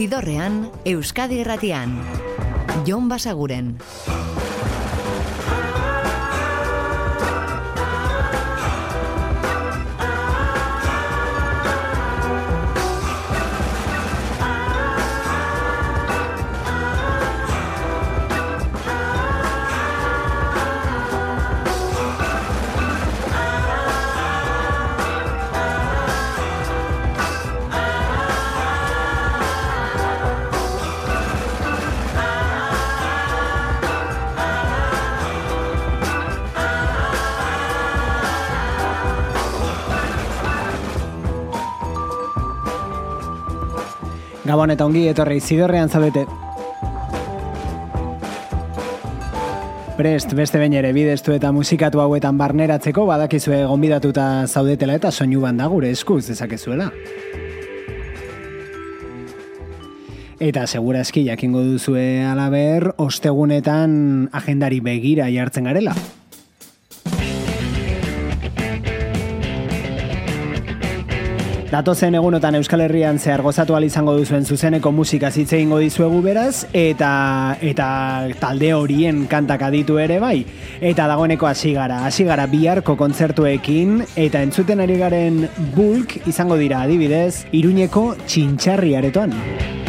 Zidorrean, Euskadi Erratian. Jon Basaguren. Gabon eta ongi etorri zidorrean zabete. Prest, beste bain ere bideztu eta musikatu hauetan barneratzeko badakizue gonbidatuta zaudetela eta soinu banda gure eskuz dezakezuela. Eta segura eski jakingo duzue alaber, ostegunetan agendari begira jartzen garela. Datozen egunotan Euskal Herrian zehar gozatu izango duzuen zuzeneko musika zitze ingo dizuegu beraz, eta, eta talde horien kantak aditu ere bai. Eta dagoeneko hasi gara, hasi gara biharko kontzertuekin, eta entzuten ari garen bulk izango dira adibidez, iruñeko txintxarri aretoan.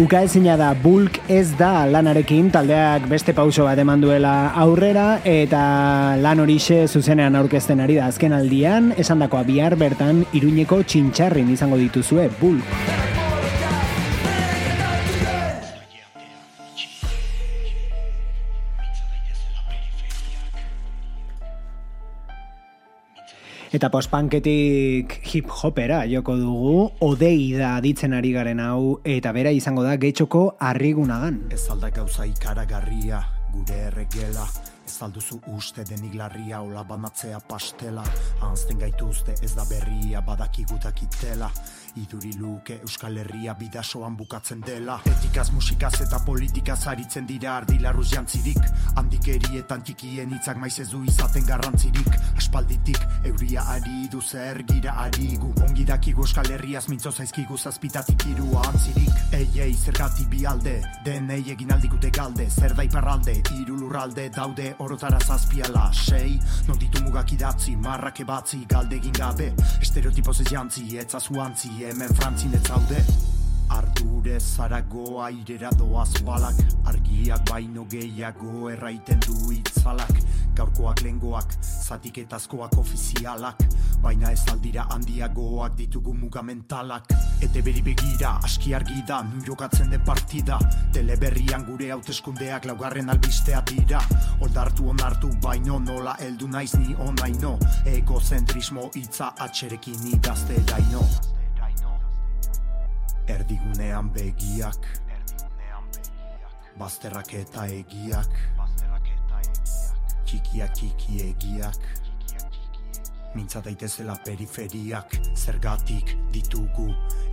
Uka ezina da bulk ez da lanarekin taldeak beste pauso bat eman duela aurrera eta lan horixe zuzenean aurkezten ari da azken aldian esan dakoa bihar bertan iruñeko txintxarrin izango dituzue bulk. Eta pospanketik hip-hopera joko dugu, odei da ditzen ari garen hau, eta bera izango da getxoko arrigunagan. Ez alda gauza ikaragarria, gure erregela, ez alduzu uste denik larria, ola banatzea pastela, anzten gaituzte ez da berria, badakigutak itela, iduri luke Euskal Herria bidasoan bukatzen dela. Etikaz, musikaz eta politikaz aritzen dira ardilarruz jantzirik. Handikerietan txikien hitzak maiz ez du izaten garrantzirik. Aspalditik euria ari du zer gira ari gu Ongi dakigu Euskal Herriaz mintzo zaizkigu zazpitatik irua antzirik. Ei, ei, zergati bi alde, denei egin aldikute galde. Zer da iparralde, irulurralde, daude orotara zazpiala Sei, non ditu mugak idatzi, marrak ebatzi, galde egin gabe. Estereotipoz ez jantzi, etzazu antzi, hemen frantzin ez zaude Ardure zarago airera doaz balak. Argiak baino gehiago erraiten du itzalak. Gaurkoak lengoak, zatiketazkoak ofizialak. Baina ez aldira handiagoak ditugu mugamentalak. Ete beri begira, aski argi da, nu jokatzen den partida. Teleberrian gure hauteskundeak laugarren albistea dira. Oldartu onartu baino nola heldu naiz ni onaino. Egozentrismo hitza atxerekin idazte daino Erdigunean begiak. Bazterrak eta egiak. Txikiak txiki egiak. Mintza daitezela periferiak. Zergatik ditugu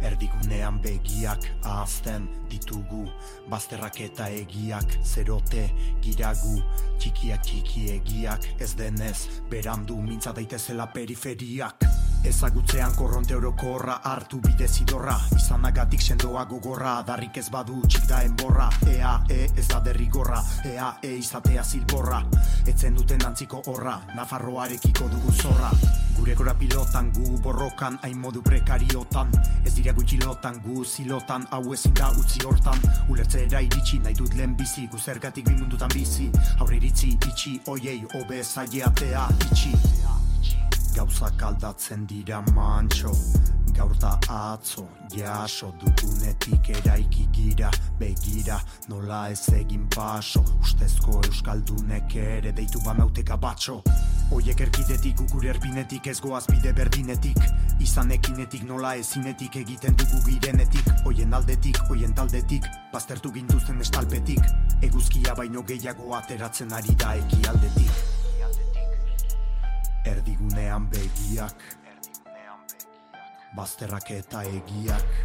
Erdigunean begiak. Ahazten ditugu Bazterrak eta egiak. Zerote giragu Txikiak txiki egiak. Ez denez berandu Mintza daitezela periferiak Ezagutzean korronte orokorra hartu bide zidorra. Izanagatik sendoa gogorra Darrik ez badu txik da enborra. Ea, e, ez da derrigorra. Ea, e, izatea zilborra. Etzen duten antziko horra Nafarroarekiko dugu zorra. Gure gora pilotan gu borrokan Hain modu prekariotan. Ez dira gutxilotan gu zilotan Hau ezin da utzi hortan. Ulertzera iritsi nahi dut lehen bizi Gu zergatik bimundutan bizi. Aurre iritzi itxi Oiei, obe zaileatea itxi gauzak aldatzen dira mantxo Gaur da atzo, jaso dugunetik eraiki gira Begira, nola ez egin paso Ustezko euskaldunek ere deitu banauteka batxo Oiek erkidetik gure erpinetik ez goaz bide berdinetik Izan ekinetik nola ezinetik egiten dugu girenetik. Oien aldetik, oien taldetik, baztertu gintuzten estalpetik Eguzkia baino gehiago ateratzen ari da eki aldetik Erdigunean begiak. Bazterrak eta egiak.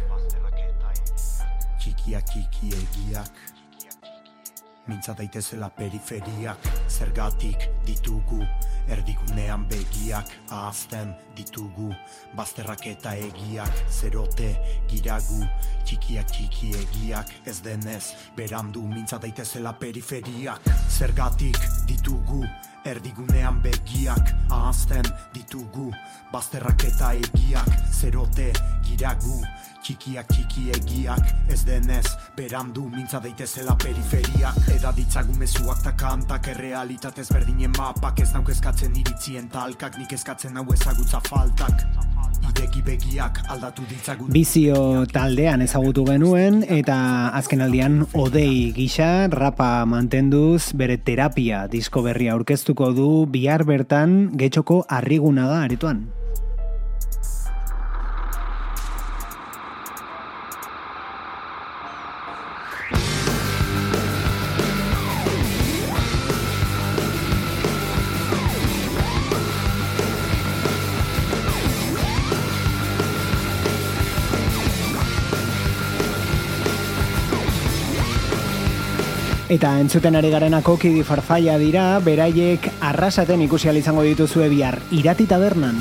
Txikiak txiki egiak. Mintza daitezela periferiak. Zergatik ditugu Erdigunean begiak ahazten ditugu. Bazterrak eta egiak Zerote giragu Txikiak txiki egiak Ez denez berandu Mintza daitezela periferiak. Zergatik ditugu Erdigunean begiak ahazten ditugu. Bazterrak eta egiak Zerote giragu Txikiak txiki egiak Ez denez berandu Mintza daitezela periferiak. Eda ditzagun mezuak ta kantak Errealitatez berdinen mapak Ez nauk eskatzen iritzien talkak Nik eskatzen hau ezagutza faltak Ideki begiak aldatu ditzagun Bizio taldean ezagutu genuen eta azken aldian odei gisa rapa mantenduz bere terapia disko berria aurkeztuko du bihar bertan getxoko arriguna da aretoan. Eta entzuten ari garenako kidi farfaia dira, beraiek arrasaten ikusi izango dituzue bihar irati tabernan.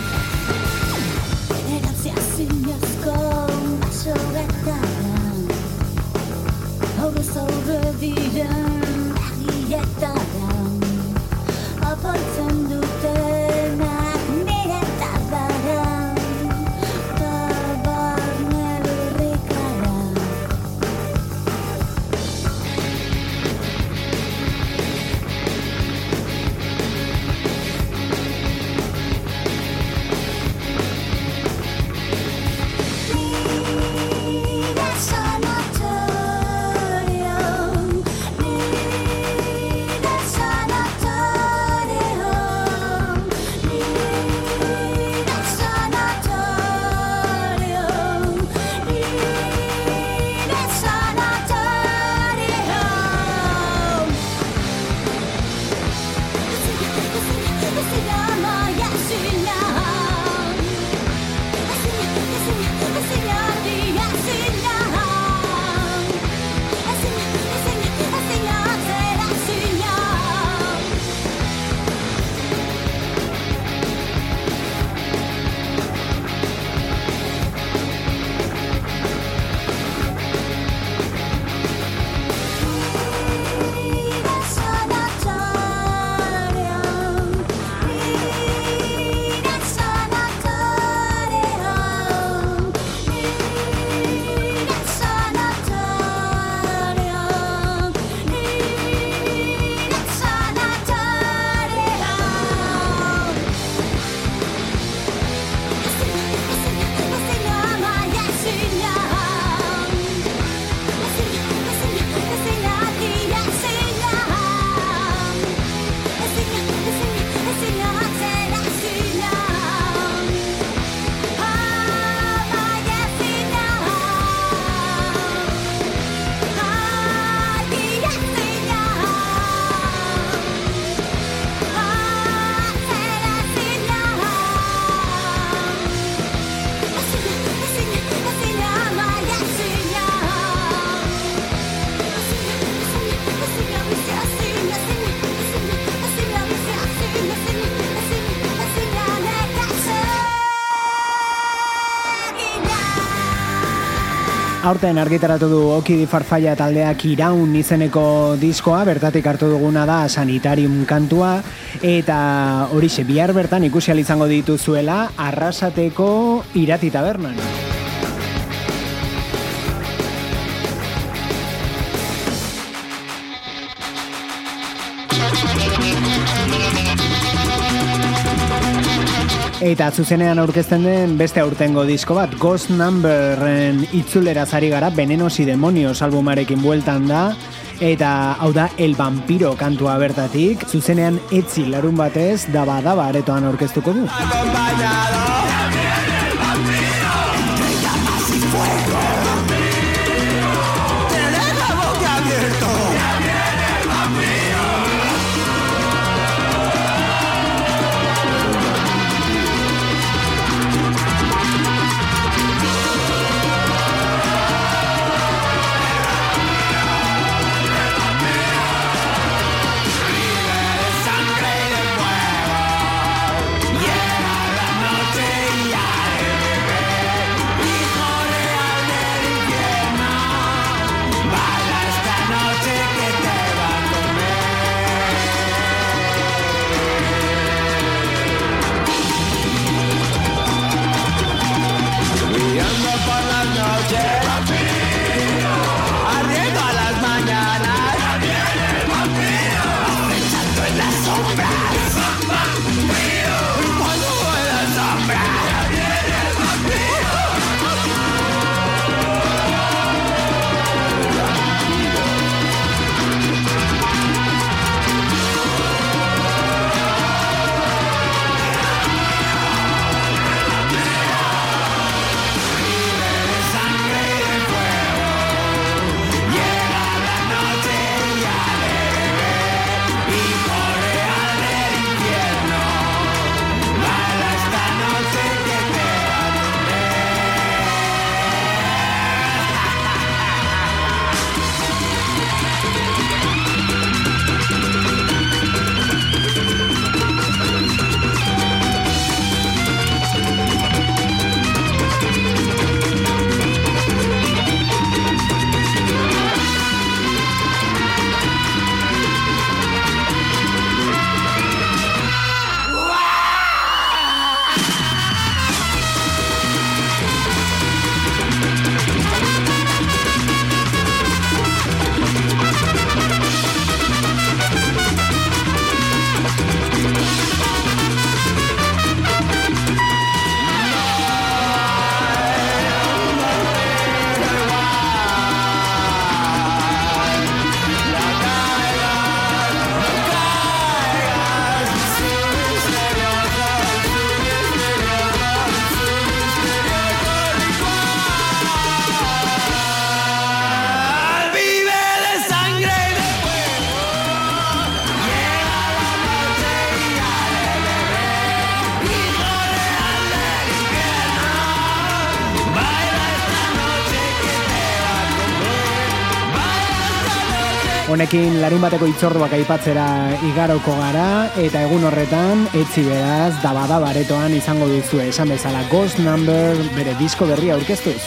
Aurten argitaratu du Oki di Farfalla taldeak iraun izeneko diskoa, bertatik hartu duguna da sanitarium kantua, eta horixe bihar bertan ikusi izango dituzuela arrasateko irati tabernan. Eta zuzenean aurkezten den beste aurtengo disko bat, Ghost Numberren itzulera zari gara, Venenos y Demonios albumarekin bueltan da, eta hau da El Vampiro kantua bertatik, zuzenean etzi larun batez, daba daba aretoan aurkeztuko du. bam, bam, bam. Honekin larun bateko itzorduak aipatzera igaroko gara eta egun horretan etzi beraz dabada baretoan izango duzu esan bezala Ghost Number bere disko berria aurkeztuz.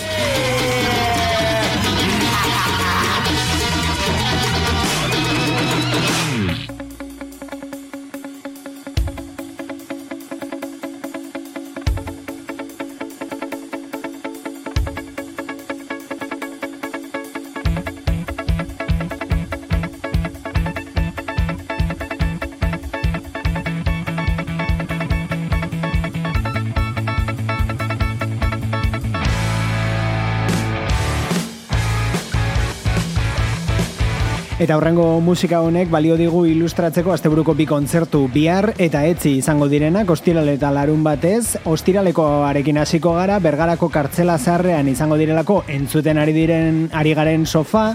Eta horrengo musika honek balio digu ilustratzeko asteburuko bi kontzertu bihar eta etzi izango direnak ostirale eta larun batez. Ostiraleko arekin hasiko gara, bergarako kartzela zarrean izango direlako entzuten ari diren ari garen sofa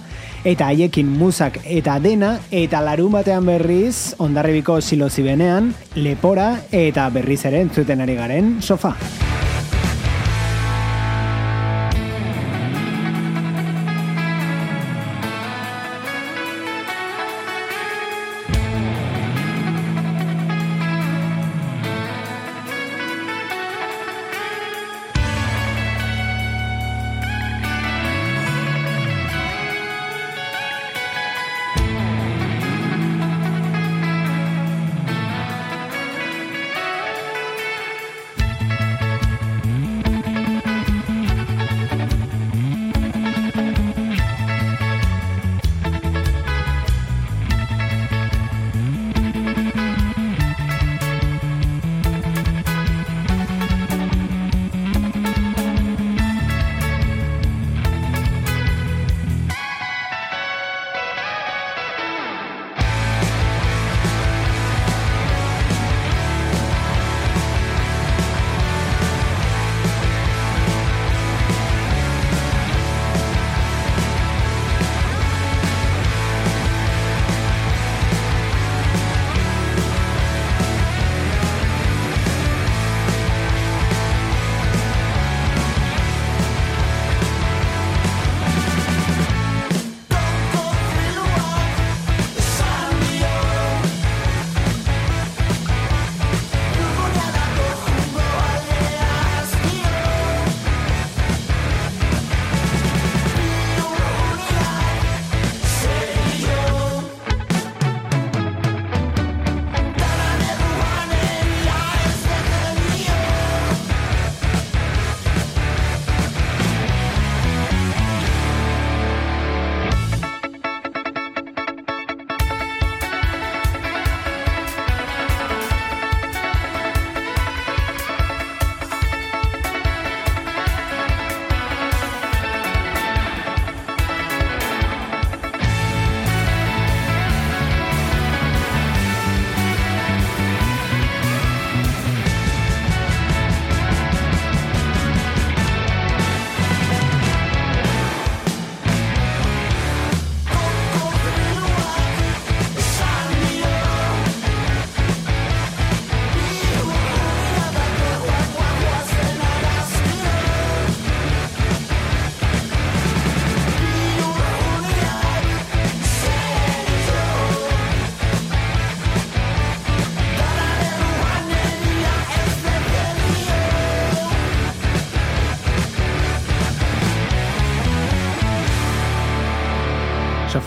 eta haiekin musak eta dena eta larun batean berriz ondarribiko silozi benean lepora eta berriz ere entzuten ari garen sofa.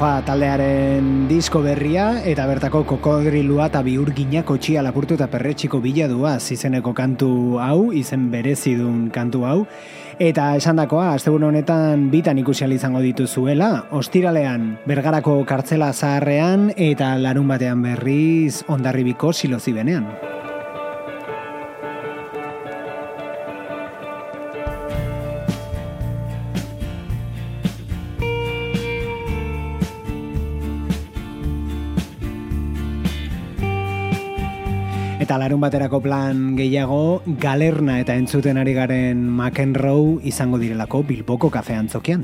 Sofa taldearen disko berria eta bertako kokodrilua eta biurgina kotxia lapurtu eta perretxiko biladua izeneko kantu hau, izen berezidun kantu hau. Eta esan dakoa, aztegun honetan bitan ikusial izango dituzuela, ostiralean bergarako kartzela zaharrean eta larun batean berriz ondarribiko silozi Eta larun baterako plan gehiago, galerna eta entzuten ari garen McEnroe izango direlako Bilboko kafean zokian.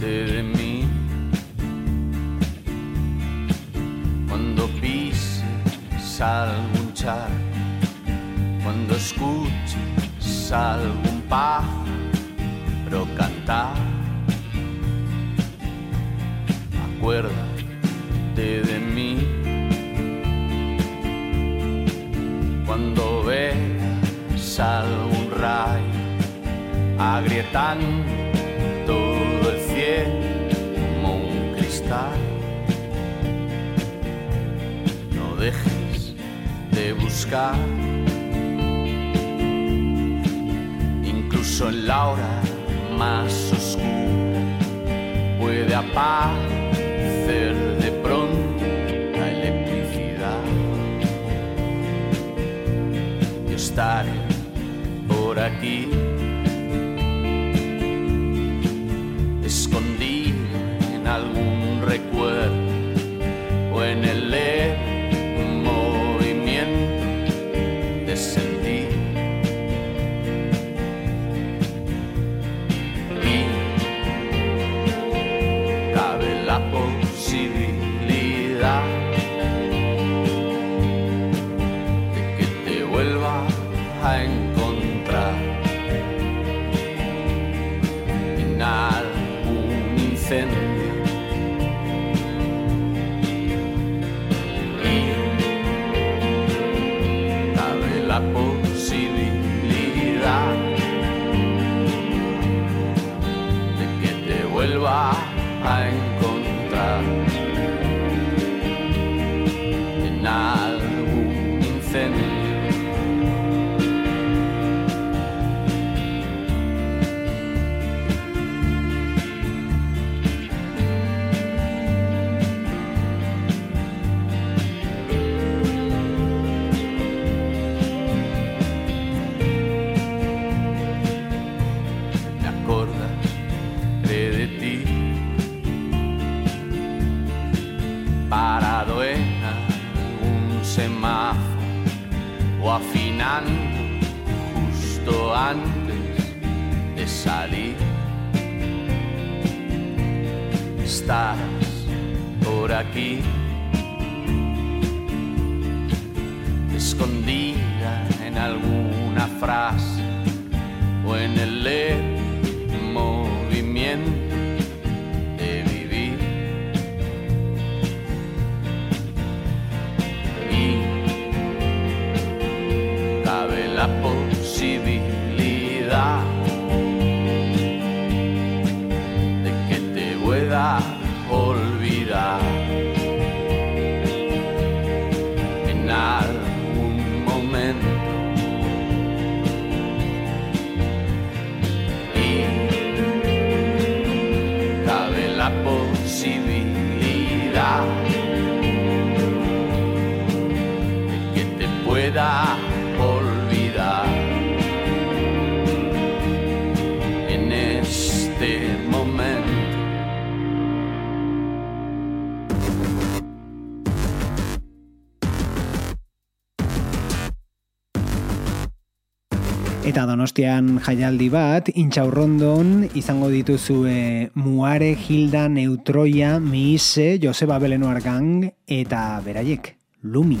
de mí Cuando pises algún char Cuando escuches algún pájaro cantar De mí. Cuando ves algún rayo agrietando todo el cielo como un cristal, no dejes de buscar. Incluso en la hora más oscura puede aparecer por aquí, escondido en algún recuerdo o en el movimiento Eta donostian jaialdi bat, intxaurrondon izango dituzue Muare, Hilda, Neutroia, Miise, Joseba Belenoar Gang eta beraiek, Lumi.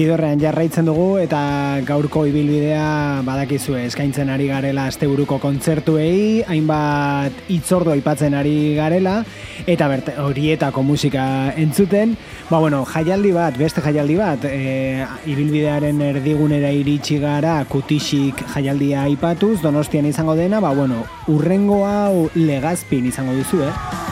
Zidorrean jarraitzen dugu eta gaurko ibilbidea badakizu eskaintzen ari garela asteburuko kontzertuei, hainbat itzordu aipatzen ari garela eta berte, horietako musika entzuten. Ba bueno, jaialdi bat, beste jaialdi bat, e, ibilbidearen erdigunera iritsi gara kutisik jaialdia aipatuz, donostian izango dena, ba bueno, urrengoa legazpin izango duzu, eh?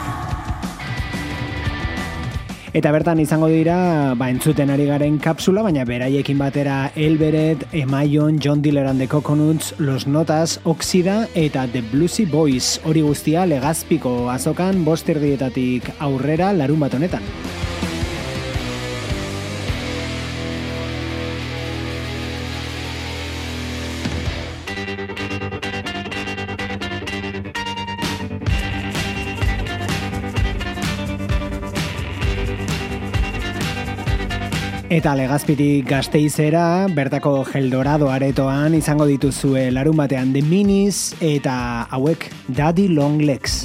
Eta bertan izango dira, ba, entzuten ari garen kapsula, baina beraiekin batera Elberet, Emaion, John Diller and the Coconuts, Los Notas, Oxida eta The Bluesy Boys. Hori guztia legazpiko azokan bosterdietatik aurrera larun bat honetan. Eta legazpitik gazteizera, bertako geldorado aretoan izango dituzue larun batean The Minis eta hauek Daddy Long Legs.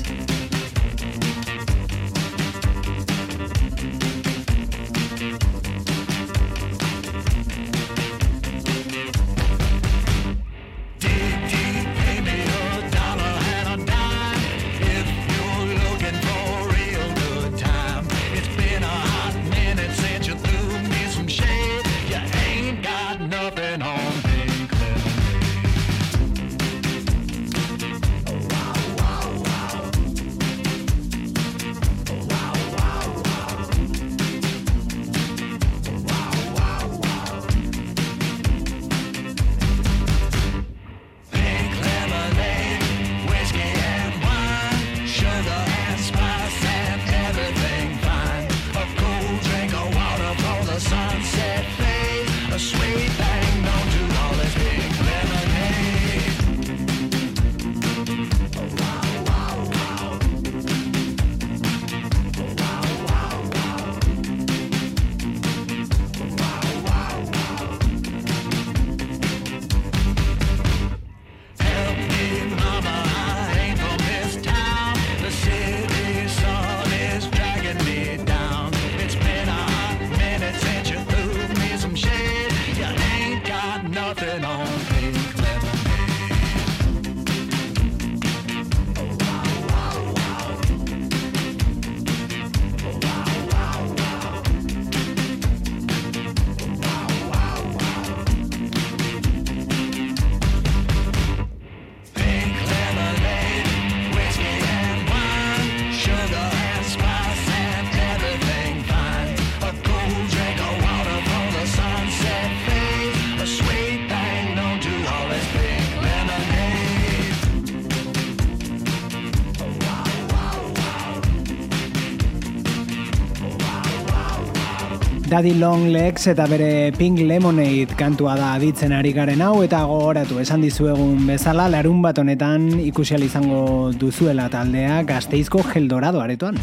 Daddy Long Legs eta bere Pink Lemonade kantua da aditzen ari garen hau eta gogoratu esan dizuegun bezala larun bat honetan ikusial izango duzuela taldea gazteizko geldorado aretoan.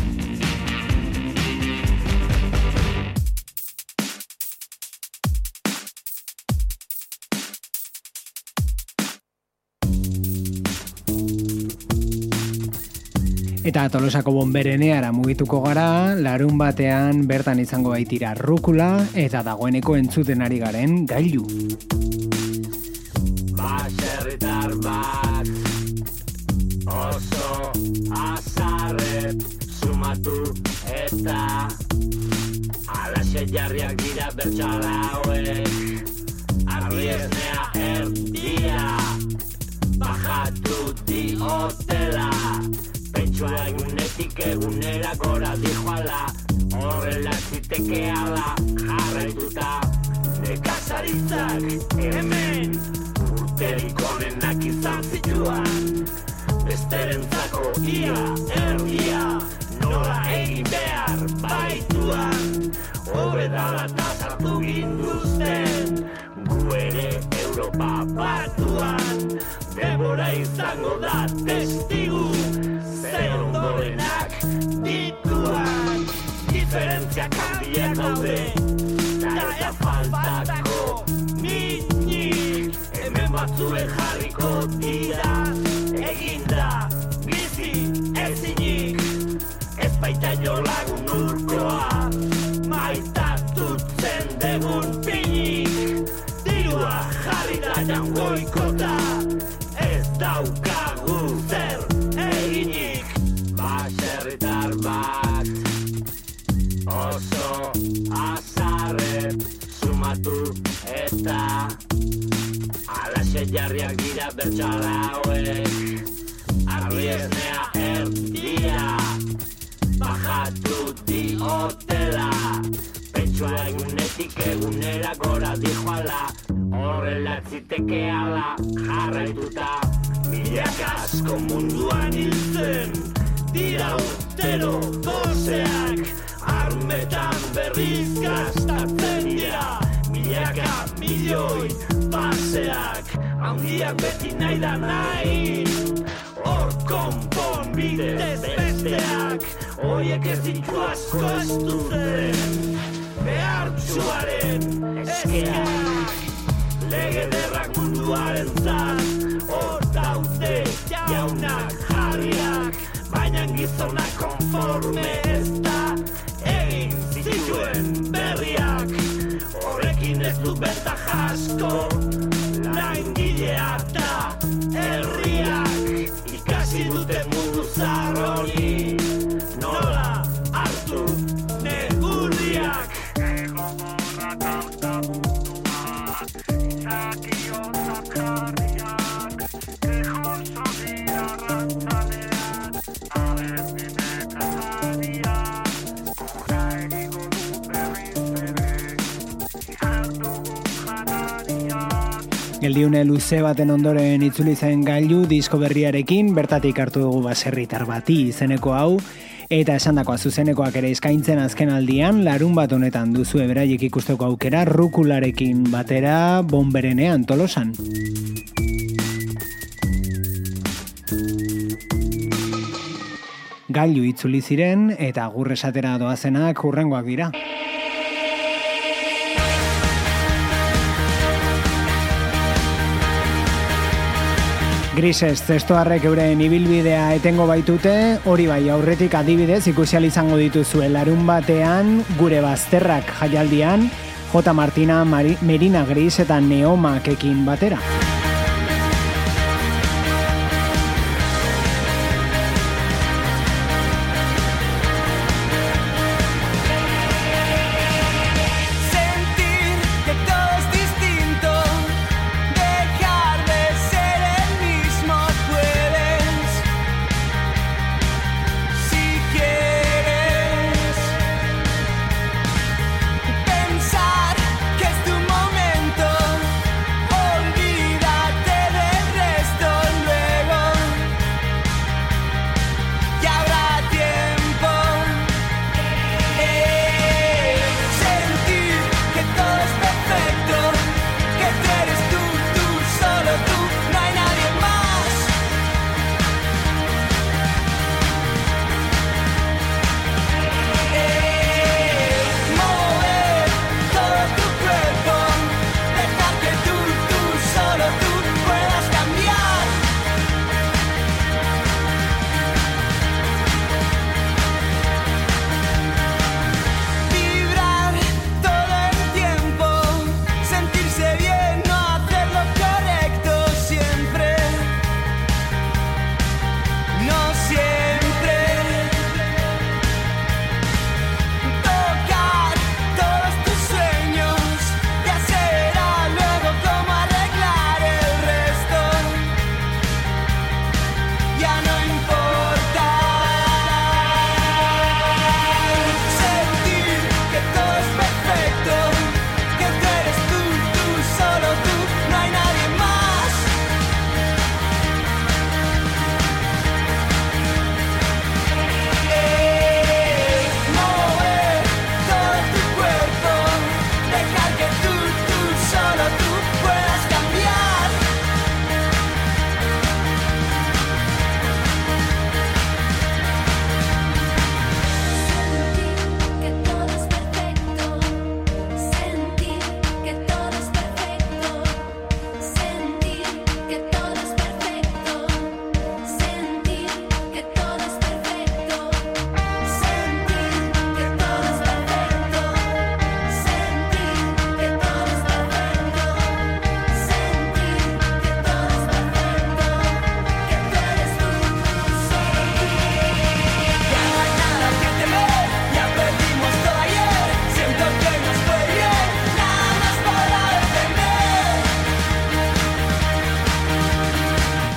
Eta tolosako bombereneara mugituko gara, larun batean bertan izango baitira rukula eta dagoeneko entzuten ari garen gailu. Baserritar bat oso azarre sumatu eta alaxe jarriak dira bertxala hauek arriesnea erdia bajatu di Pentsua egunetik egunera gora dijoala Horrela ziteke ala jarraituta. Nekazaritzak hemen! Urterik onenak izan zituan Besterentzako ia erdia Nola egin behar baituan Hobedala eta sartu ginduzten. Gu ere Europa batuan. Debora izango da testigu Diferentziak handiak daude Da ez da faltako minik Hemen batzuen jarriko dira Eginda bizi ezinik Ez baita jo lagun bertxala hauek Arriesnea erdia Bajatu di hotela Pentsua egunetik egunera gora dijoala Horrela ziteke ala jarraituta Milak asko munduan hiltzen Dira urtero gozeak Armetan berriz gastatzen dira Milaka milioi paseak Handiak beti nahi da nahi. Hor konpon bidez besteak Oiek ez ditu asko ez duten Behartxuaren hauen eskea Lege derrak munduaren zan Hor daude jaunak jarriak Baina gizonak konforme ez da Egin zituen berriak. Horrekin ez du benta jasko Yeah. Geldiune luze baten ondoren itzuli zen gailu disko berriarekin, bertatik hartu dugu baserritar bati izeneko hau, eta esandakoa zuzenekoak ere eskaintzen azken aldian, larun bat honetan duzu eberaiek ikusteko aukera, rukularekin batera bomberenean tolosan. Gailu itzuli ziren eta agur esatera doazenak hurrengoak dira. Grises, zestoarrek euren ibilbidea etengo baitute, hori bai aurretik adibidez ikusial izango dituzue larun batean, gure bazterrak jaialdian, J. Martina, Mari, Merina Gris eta Neomakekin batera.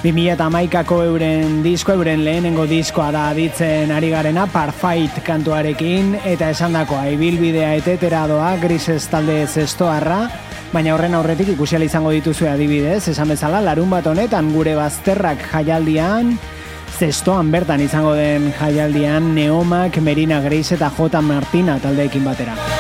2000 eta maikako euren disko, euren lehenengo diskoa da aditzen ari garena, Parfait kantuarekin, eta esandakoa ibilbidea etetera doa, grises talde zestoarra, baina horren aurretik ikusial izango dituzue adibidez, esan bezala, larun bat honetan gure bazterrak jaialdian, zestoan bertan izango den jaialdian, Neomak, Merina Gris eta J. Martina taldeekin batera.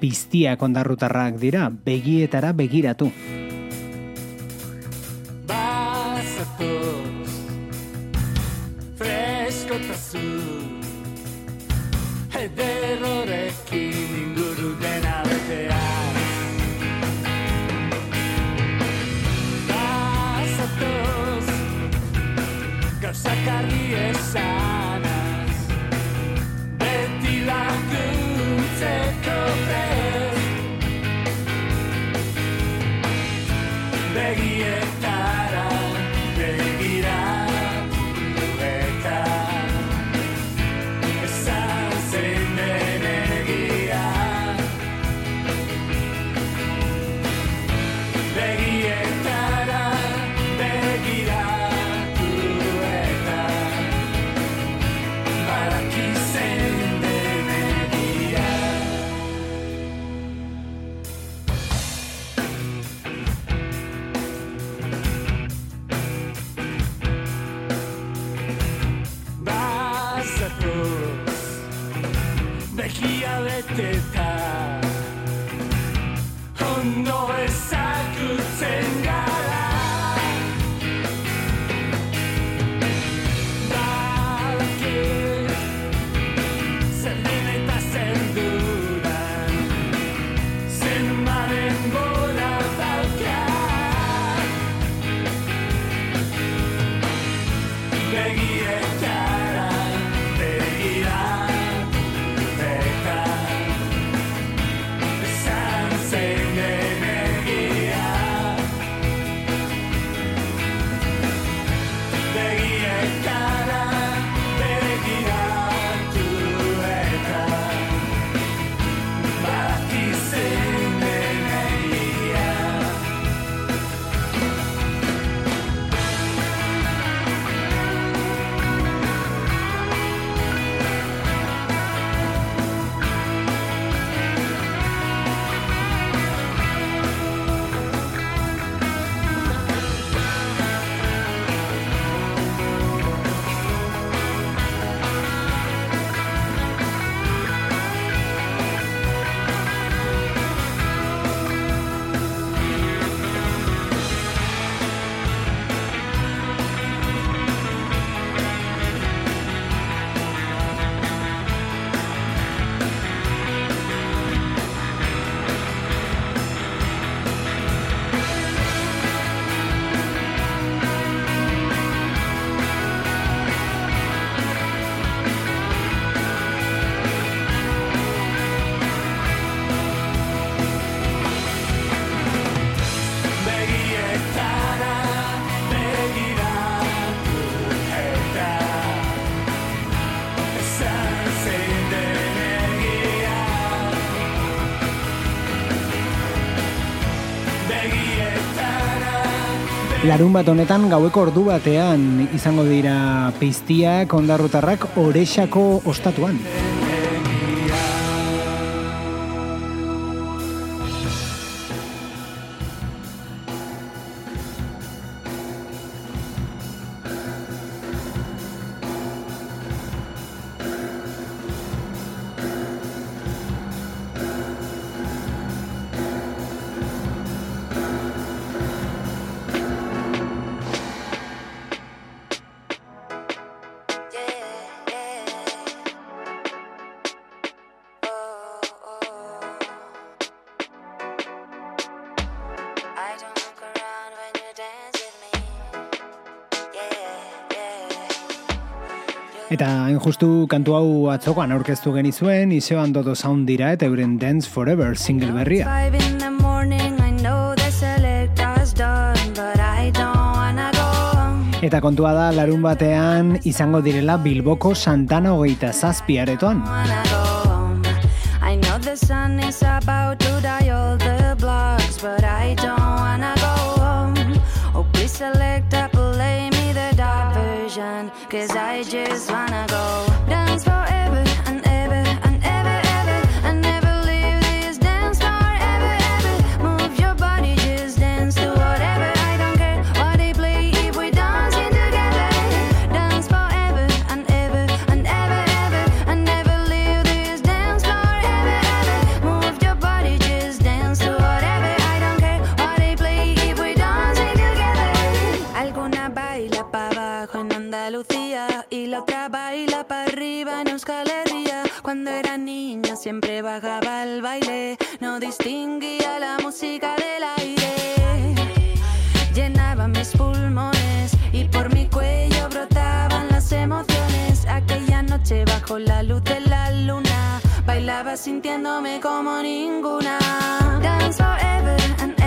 piztiak ondarrutarrak dira, begietara begiratu. Larun bat honetan gaueko ordu batean izango dira piztia kondarrutarrak orexako ostatuan. Ostatuan. Eta hain justu kantu hau atzokoan aurkeztu genizuen, izeoan dodo sound dira eta euren Dance Forever single berria. Eta kontua da larun batean izango direla Bilboko Santana hogeita zazpi aretoan. Al baile, no distinguía la música del aire. Llenaba mis pulmones y por mi cuello brotaban las emociones. Aquella noche bajo la luz de la luna bailaba sintiéndome como ninguna. Dance forever and ever and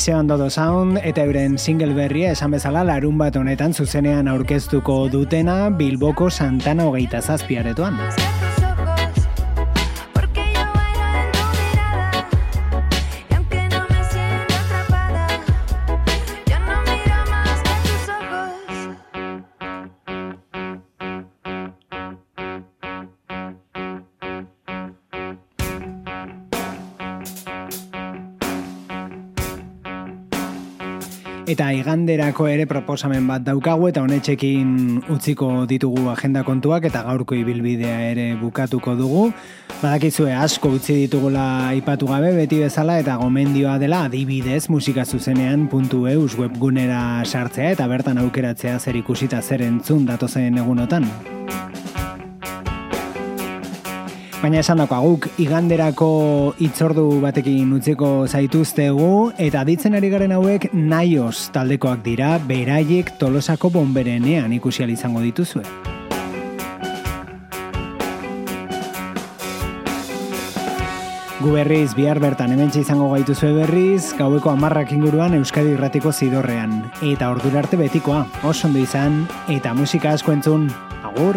Izean Dodo Sound eta euren single berria esan bezala larun bat honetan zuzenean aurkeztuko dutena Bilboko Santana hogeita zazpiaretoan. Eta iganderako ere proposamen bat daukagu eta honetxekin utziko ditugu agenda kontuak eta gaurko ibilbidea ere bukatuko dugu. Badakizue asko utzi ditugula aipatu gabe beti bezala eta gomendioa dela adibidez musikazuzenean.eus webgunera sartzea eta bertan aukeratzea zer ikusita zer entzun datozen egunotan. Baina esan dako guk iganderako itzordu batekin utziko zaituztegu eta ditzen ari garen hauek naios taldekoak dira beraiek tolosako bomberenean ikusi izango dituzue. Gu berriz bihar bertan hementxe izango gaituzue berriz, gaueko amarrak inguruan Euskadi Irratiko zidorrean. Eta ordura arte betikoa, oso ondo izan, eta musika asko entzun, agur!